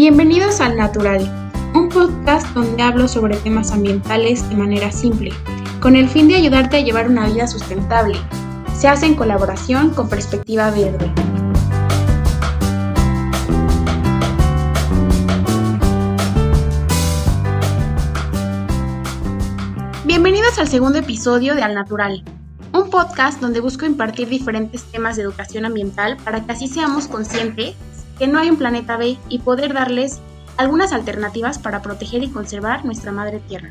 Bienvenidos al Natural, un podcast donde hablo sobre temas ambientales de manera simple, con el fin de ayudarte a llevar una vida sustentable. Se hace en colaboración con Perspectiva Verde. Bienvenidos al segundo episodio de Al Natural, un podcast donde busco impartir diferentes temas de educación ambiental para que así seamos conscientes que no hay un planeta B y poder darles algunas alternativas para proteger y conservar nuestra madre tierra.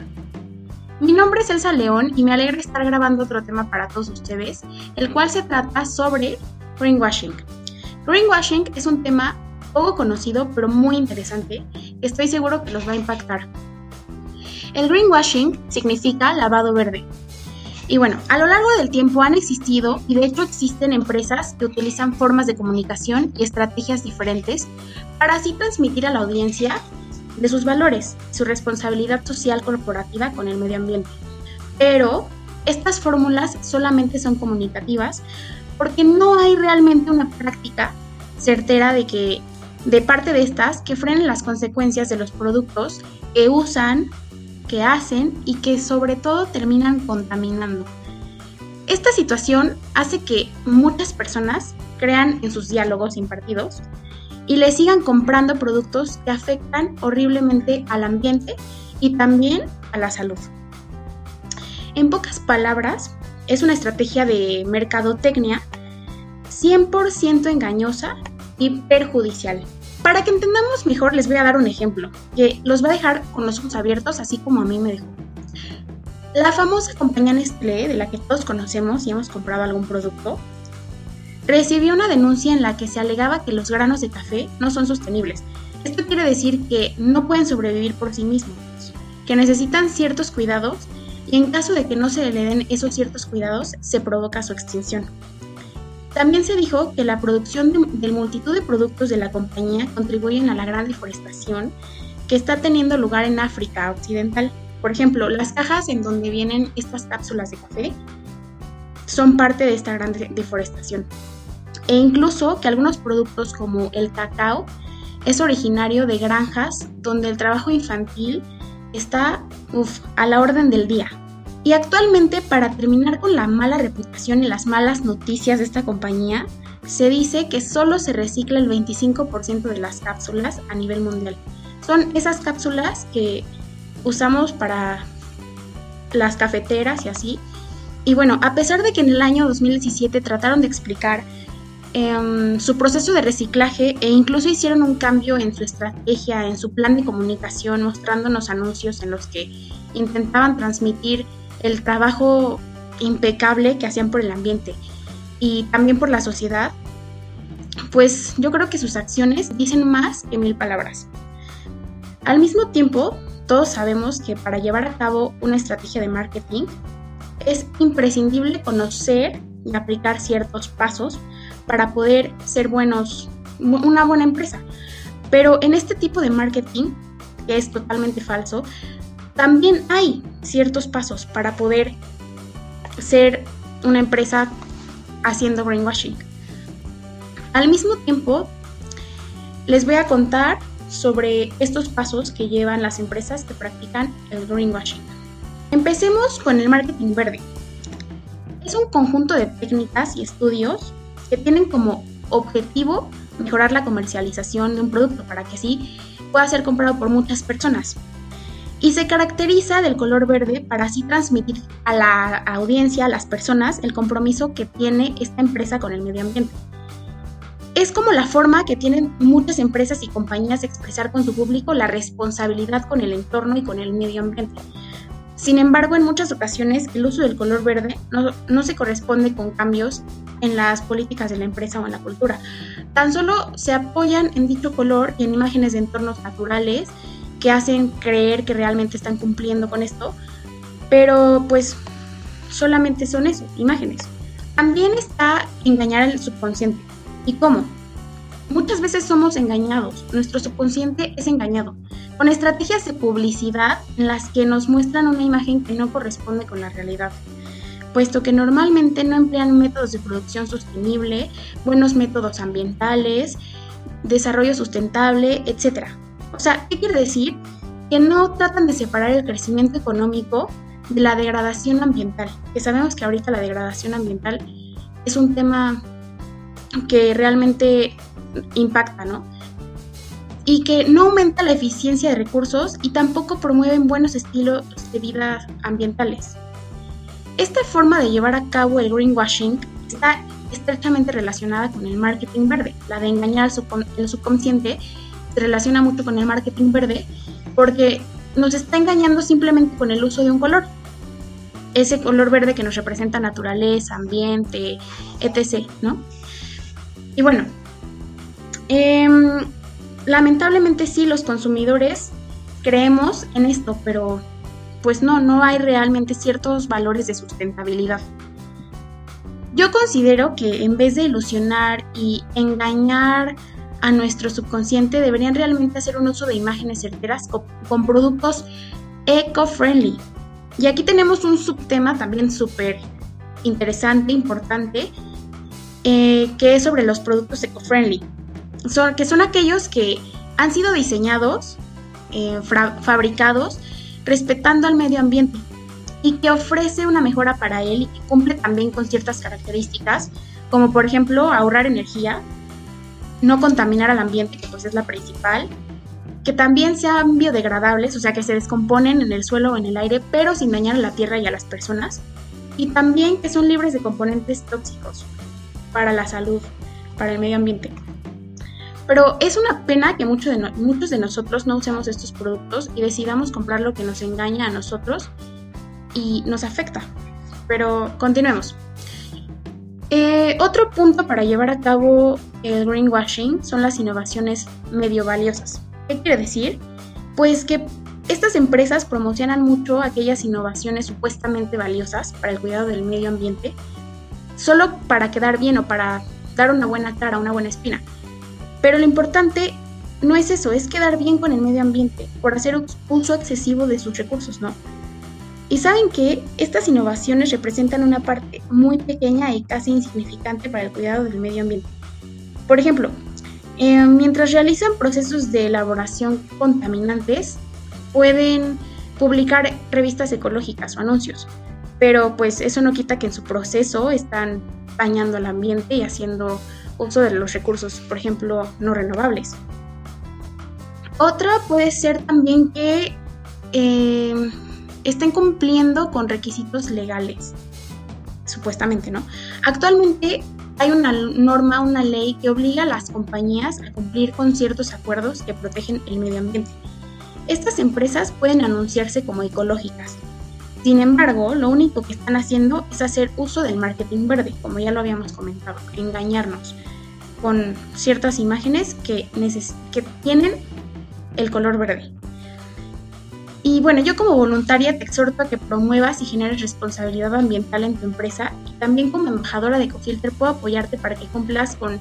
Mi nombre es Elsa León y me alegra estar grabando otro tema para todos ustedes, el cual se trata sobre greenwashing. Greenwashing es un tema poco conocido pero muy interesante que estoy seguro que los va a impactar. El greenwashing significa lavado verde y bueno, a lo largo del tiempo han existido y de hecho existen empresas que utilizan formas de comunicación y estrategias diferentes para así transmitir a la audiencia de sus valores, su responsabilidad social corporativa con el medio ambiente. Pero estas fórmulas solamente son comunicativas porque no hay realmente una práctica certera de que de parte de estas que frenen las consecuencias de los productos que usan que hacen y que sobre todo terminan contaminando. Esta situación hace que muchas personas crean en sus diálogos impartidos y le sigan comprando productos que afectan horriblemente al ambiente y también a la salud. En pocas palabras, es una estrategia de mercadotecnia 100% engañosa y perjudicial. Para que entendamos mejor, les voy a dar un ejemplo que los va a dejar con los ojos abiertos, así como a mí me dejó. La famosa compañía Nestlé, de la que todos conocemos y hemos comprado algún producto, recibió una denuncia en la que se alegaba que los granos de café no son sostenibles. Esto quiere decir que no pueden sobrevivir por sí mismos, que necesitan ciertos cuidados y en caso de que no se le den esos ciertos cuidados, se provoca su extinción. También se dijo que la producción de, multitud de productos de la compañía contribuyen a la gran deforestación que está teniendo lugar en África Occidental. Por ejemplo, las cajas en donde vienen estas cápsulas de café son parte de esta gran deforestación. E incluso que algunos productos como el cacao es originario de granjas donde el trabajo infantil está a la orden del día. Y actualmente, para terminar con la mala reputación y las malas noticias de esta compañía, se dice que solo se recicla el 25% de las cápsulas a nivel mundial. Son esas cápsulas que usamos para las cafeteras y así. Y bueno, a pesar de que en el año 2017 trataron de explicar em, su proceso de reciclaje e incluso hicieron un cambio en su estrategia, en su plan de comunicación, mostrándonos anuncios en los que intentaban transmitir el trabajo impecable que hacían por el ambiente y también por la sociedad, pues yo creo que sus acciones dicen más que mil palabras. Al mismo tiempo, todos sabemos que para llevar a cabo una estrategia de marketing es imprescindible conocer y aplicar ciertos pasos para poder ser buenos, una buena empresa. Pero en este tipo de marketing, que es totalmente falso, también hay ciertos pasos para poder ser una empresa haciendo greenwashing. Al mismo tiempo, les voy a contar sobre estos pasos que llevan las empresas que practican el greenwashing. Empecemos con el marketing verde. Es un conjunto de técnicas y estudios que tienen como objetivo mejorar la comercialización de un producto para que así pueda ser comprado por muchas personas y se caracteriza del color verde para así transmitir a la audiencia, a las personas, el compromiso que tiene esta empresa con el medio ambiente. Es como la forma que tienen muchas empresas y compañías de expresar con su público la responsabilidad con el entorno y con el medio ambiente. Sin embargo, en muchas ocasiones el uso del color verde no, no, se corresponde con cambios en las políticas de la empresa o en la cultura. Tan solo se apoyan en dicho color y en imágenes de entornos naturales que hacen creer que realmente están cumpliendo con esto, pero pues solamente son eso, imágenes. También está engañar al subconsciente. ¿Y cómo? Muchas veces somos engañados, nuestro subconsciente es engañado, con estrategias de publicidad en las que nos muestran una imagen que no corresponde con la realidad, puesto que normalmente no emplean métodos de producción sostenible, buenos métodos ambientales, desarrollo sustentable, etc. O sea, ¿qué quiere decir? Que no tratan de separar el crecimiento económico de la degradación ambiental, que sabemos que ahorita la degradación ambiental es un tema que realmente impacta, ¿no? Y que no aumenta la eficiencia de recursos y tampoco promueven buenos estilos de vida ambientales. Esta forma de llevar a cabo el greenwashing está estrechamente relacionada con el marketing verde. La de engañar al subconsciente relaciona mucho con el marketing verde porque nos está engañando simplemente con el uso de un color. Ese color verde que nos representa naturaleza, ambiente, etc. ¿no? Y bueno, em, lamentablemente sí, los consumidores creemos en esto, pero pues no, no hay realmente ciertos valores de sustentabilidad. Yo considero que en vez de ilusionar y engañar a nuestro subconsciente, deberían realmente hacer un uso de imágenes certeras con, productos eco-friendly. Y aquí tenemos un subtema también súper interesante, importante, eh, que es sobre los productos eco-friendly, que son aquellos que han sido diseñados, eh, fabricados, respetando al medio ambiente y que ofrece una mejora para él y que cumple también con ciertas características, como por ejemplo ahorrar energía, no contaminar al ambiente, que pues es la principal, que también sean biodegradables, o sea que se descomponen en el suelo o en el aire, pero sin dañar a la tierra y a las personas, y también que son libres de componentes tóxicos para la salud, para el medio ambiente. Pero es una pena que muchos de, muchos de nosotros no usemos estos productos y decidamos comprar lo que nos engaña a nosotros y nos afecta. Pero continuemos. Eh, otro punto para llevar a cabo el greenwashing son las innovaciones medio valiosas. ¿Qué quiere decir? Pues que estas empresas promocionan mucho aquellas innovaciones supuestamente valiosas para el cuidado del medio ambiente, solo para quedar bien o para dar una buena cara, una buena espina. Pero lo importante no es eso, es quedar bien con el medio ambiente, por hacer uso excesivo de sus recursos, ¿no? Y saben que estas innovaciones representan una parte muy pequeña y casi insignificante para el cuidado del medio ambiente. Por ejemplo, eh, mientras realizan procesos de elaboración contaminantes, pueden publicar revistas ecológicas o anuncios, pero pues eso no quita que en su proceso están dañando al ambiente y haciendo uso de los recursos, por ejemplo, no renovables. Otra puede ser también que eh, estén cumpliendo con requisitos legales, supuestamente, ¿no? Actualmente hay una norma, una ley que obliga a las compañías a cumplir con ciertos acuerdos que protegen el medio ambiente. Estas empresas pueden anunciarse como ecológicas. Sin embargo, lo único que están haciendo es hacer uso del marketing verde, como ya lo habíamos comentado, engañarnos con ciertas imágenes que, que tienen el color verde. Y bueno, yo como voluntaria te exhorto a que promuevas y generes responsabilidad ambiental en tu empresa y también como embajadora de Ecofilter puedo apoyarte para que cumplas con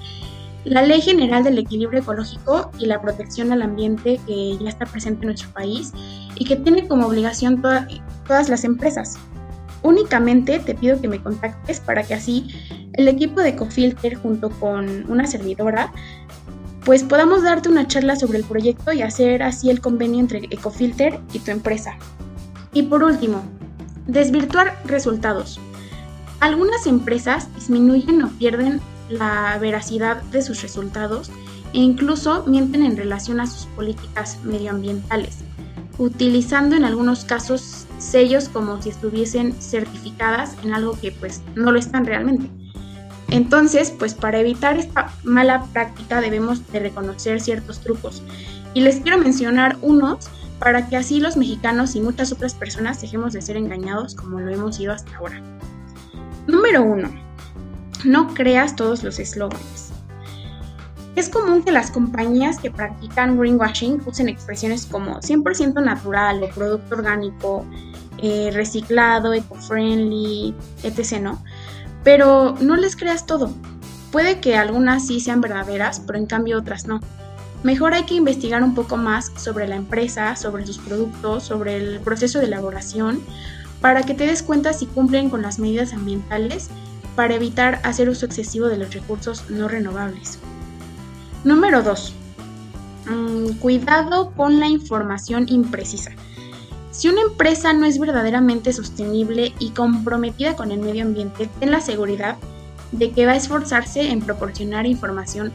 la Ley General del Equilibrio Ecológico y la protección al ambiente que ya está presente en nuestro país y que tiene como obligación todas las empresas. Únicamente te pido que me contactes para que así el equipo de Ecofilter junto con una servidora pues podamos darte una charla sobre el proyecto y hacer así el convenio entre Ecofilter y tu empresa. Y por último, desvirtuar resultados. Algunas empresas disminuyen o pierden la veracidad de sus resultados e incluso mienten en relación a sus políticas medioambientales, utilizando en algunos casos sellos como si estuviesen certificadas en algo que pues no lo están realmente. Entonces, pues para evitar esta mala práctica debemos de reconocer ciertos trucos. Y les quiero mencionar unos para que así los mexicanos y muchas otras personas dejemos de ser engañados como lo hemos sido hasta ahora. Número uno, no creas todos los eslóganes. Es común que las compañías que practican greenwashing usen expresiones como 100% natural o producto orgánico, eh, reciclado, eco-friendly, etc. Pero no les creas todo. Puede que algunas sí sean verdaderas, pero en cambio otras no. Mejor hay que investigar un poco más sobre la empresa, sobre sus productos, sobre el proceso de elaboración, para que te des cuenta si cumplen con las medidas ambientales para evitar hacer uso excesivo de los recursos no renovables. Número 2. mm, cuidado con la información imprecisa. Si una empresa no es verdaderamente sostenible y comprometida con el medio ambiente, ten la seguridad de que va a esforzarse en proporcionar información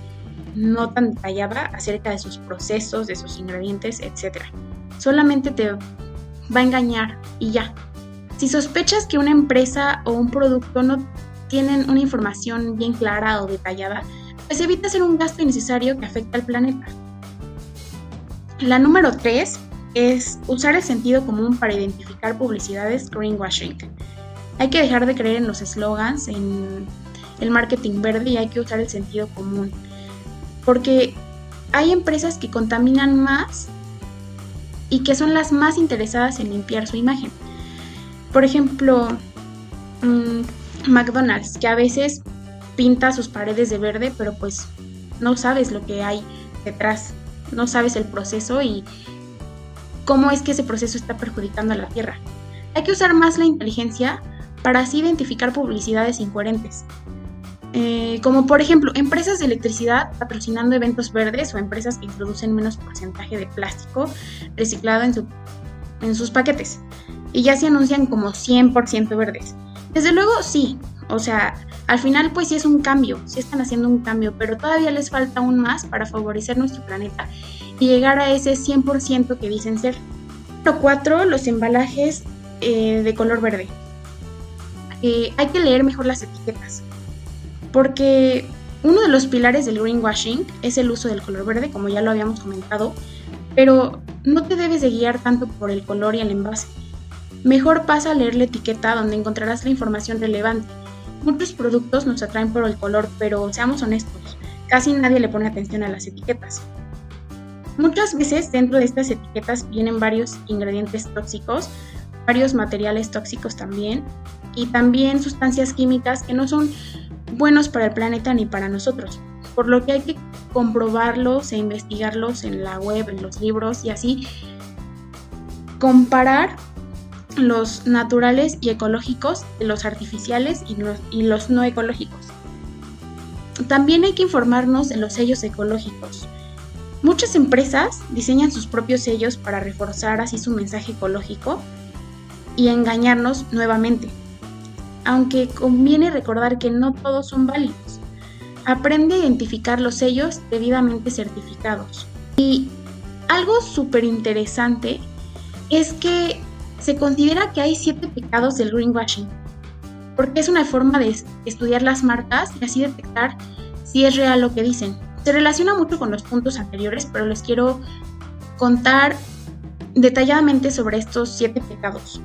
no tan detallada acerca de sus procesos, de sus ingredientes, etc. Solamente te va a engañar y ya. Si sospechas que una empresa o un producto no tienen una información bien clara o detallada, pues evita hacer un gasto innecesario que afecta al planeta. La número 3 es usar el sentido común para identificar publicidades greenwashing. Hay que dejar de creer en los eslogans, en el marketing verde y hay que usar el sentido común. Porque hay empresas que contaminan más y que son las más interesadas en limpiar su imagen. Por ejemplo, mm, McDonald's, que a veces pinta sus paredes de verde, pero pues no sabes lo que hay detrás, no sabes el proceso y cómo es que ese proceso está perjudicando a la tierra. Hay que usar más la inteligencia para así identificar publicidades incoherentes. Eh, como por ejemplo, empresas de electricidad patrocinando eventos verdes o empresas que introducen menos porcentaje de plástico reciclado en, en sus paquetes. Y ya se anuncian como 100% verdes. Desde luego, sí. O sea, al final pues sí es un cambio, sí están haciendo un cambio, pero todavía les falta aún más para favorecer nuestro planeta llegar a ese 100% que dicen ser. Número 4, los embalajes eh, de color verde. Eh, hay que leer mejor las etiquetas porque uno de los pilares del greenwashing es el uso del color verde, como ya lo habíamos comentado, pero no te debes de guiar tanto por el color y el envase. Mejor pasa a leer la etiqueta donde encontrarás la información relevante. Muchos productos nos atraen por el color, pero seamos honestos, casi nadie le pone atención a las etiquetas. Muchas veces dentro de estas etiquetas vienen varios ingredientes tóxicos, varios materiales tóxicos también, y también sustancias químicas que no son buenos para el planeta ni para nosotros, por lo que hay que comprobarlos e investigarlos en la web, en los libros y así comparar los naturales y ecológicos los artificiales y los, y los no ecológicos. También hay que informarnos de los sellos ecológicos. Muchas empresas diseñan sus propios sellos para reforzar así su mensaje ecológico y engañarnos nuevamente aunque conviene recordar que no todos son válidos. Aprende a identificar los sellos debidamente certificados. Y algo súper interesante es que se considera que hay siete pecados del greenwashing, porque es una forma de estudiar las marcas y así detectar si es real lo que dicen. Se relaciona mucho con los puntos anteriores, pero les quiero contar detalladamente sobre estos siete pecados.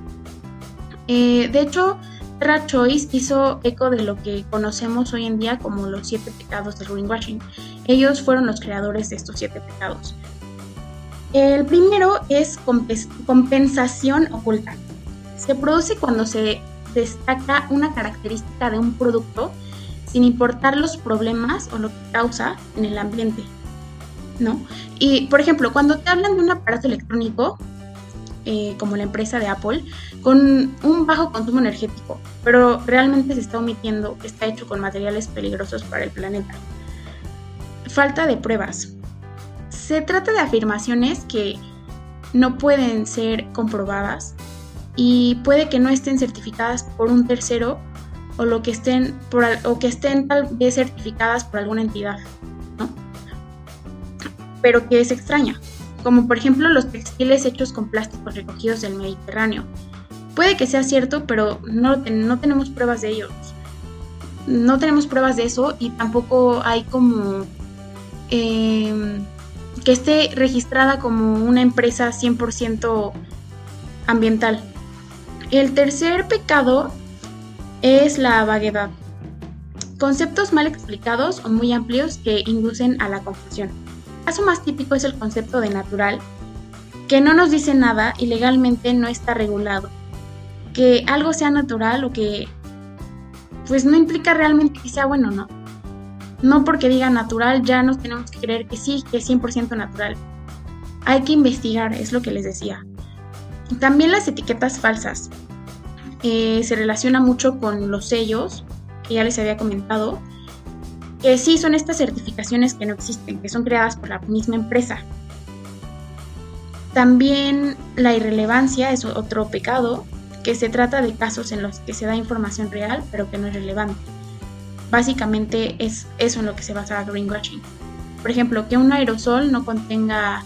Eh, de hecho, Terra Choice hizo eco de lo que conocemos hoy en día como los siete pecados del greenwashing. Ellos fueron los creadores de estos siete pecados. El primero es compensación oculta. Se produce cuando se destaca una característica de un producto sin importar los problemas o lo que causa en el ambiente. ¿No? Y por ejemplo, cuando te hablan de un aparato electrónico, eh, como la empresa de Apple, con un bajo consumo energético, pero realmente se está omitiendo que está hecho con materiales peligrosos para el planeta. Falta de pruebas. Se trata de afirmaciones que no pueden ser comprobadas y puede que no estén certificadas por un tercero o, lo que estén por, o que estén tal vez certificadas por alguna entidad, ¿no? Pero que es extraña como por ejemplo los textiles hechos con plásticos recogidos del Mediterráneo. Puede que sea cierto, pero no, no tenemos pruebas de ellos. No tenemos pruebas de eso y tampoco hay como em, que esté registrada como una empresa 100% ambiental. El tercer pecado es la vaguedad. Conceptos mal explicados o muy amplios que inducen a la confusión caso más típico es el concepto de natural, que no nos dice nada y legalmente no está regulado. Que algo sea natural o que pues no implica realmente que sea bueno, ¿no? No porque diga natural ya nos tenemos que creer que sí, que es 100% natural. Hay que investigar, es lo que les decía. También las etiquetas falsas. Se relaciona mucho con los sellos, que ya les había comentado, que sí son estas certificaciones que no existen, que son creadas por la misma empresa. También la irrelevancia es otro pecado, que se trata de casos en los que se da información real pero que no es relevante. Básicamente es eso en lo que se basa greenwashing. Por ejemplo, que un aerosol no contenga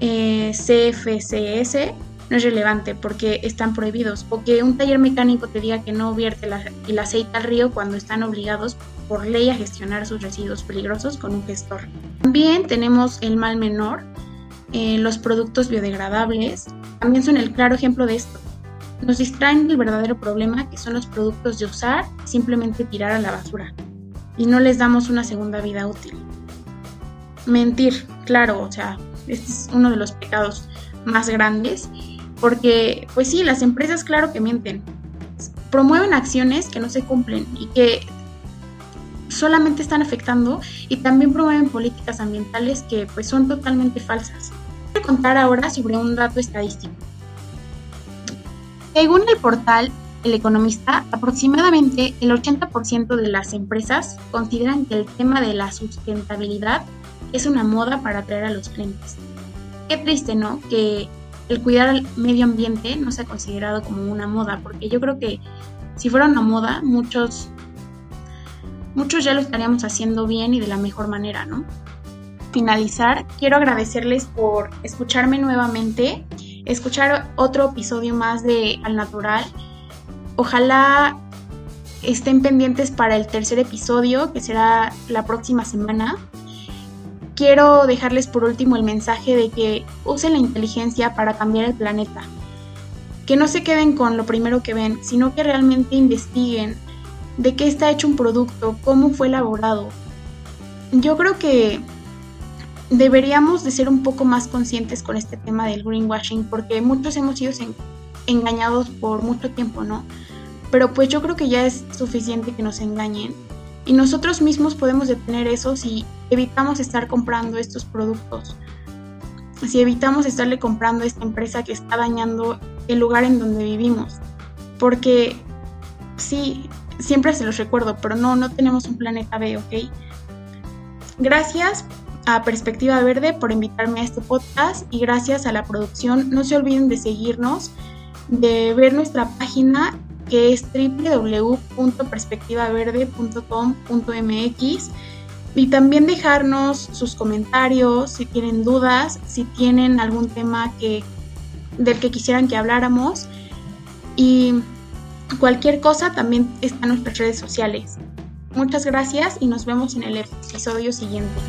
eh, CFCS no es relevante porque están prohibidos. O que un taller mecánico te diga que no vierte el aceite al río cuando están obligados por ley a gestionar sus residuos peligrosos con un gestor. También tenemos el mal menor. Eh, los productos biodegradables también son el claro ejemplo de esto. Nos distraen del verdadero problema que son los productos de usar y simplemente tirar a la basura. Y no les damos una segunda vida útil. Mentir, claro, o sea, este es uno de los pecados más grandes porque, pues sí, las empresas claro que mienten. Promueven acciones que no se cumplen y que solamente están afectando y también promueven políticas ambientales que pues son totalmente falsas. Voy a contar ahora sobre un dato estadístico. Según el portal El Economista, aproximadamente el 80% de las empresas consideran que el tema de la sustentabilidad es una moda para atraer a los clientes. Qué triste, ¿no? Que el cuidar al medio ambiente no se ha considerado como una moda, porque yo creo que si fuera una moda, muchos, muchos ya lo estaríamos haciendo bien y de la mejor manera, ¿no? Finalizar, quiero agradecerles por escucharme nuevamente, escuchar otro episodio más de Al Natural. Ojalá estén pendientes para el tercer episodio, que será la próxima semana quiero dejarles por último el mensaje de que usen la inteligencia para cambiar el planeta. Que no se queden con lo primero que ven, sino que realmente investiguen de qué está hecho un producto, cómo fue elaborado. Yo creo que deberíamos de ser un poco más conscientes con este tema del greenwashing porque muchos hemos sido engañados por mucho tiempo, ¿no? Pero pues yo creo que ya es suficiente que nos engañen y nosotros mismos podemos detener eso si evitamos estar comprando estos productos. Si evitamos estarle comprando a esta empresa que está dañando el lugar en donde vivimos. Porque sí, siempre se los recuerdo, pero no, no tenemos un planeta B, ¿ok? Gracias a Perspectiva Verde por invitarme a este podcast y gracias a la producción. No se olviden de seguirnos, de ver nuestra página que es www.perspectivaverde.com.mx y también dejarnos sus comentarios si tienen dudas, si tienen algún tema que, del que quisieran que habláramos y cualquier cosa también está en nuestras redes sociales. Muchas gracias y nos vemos en el episodio siguiente.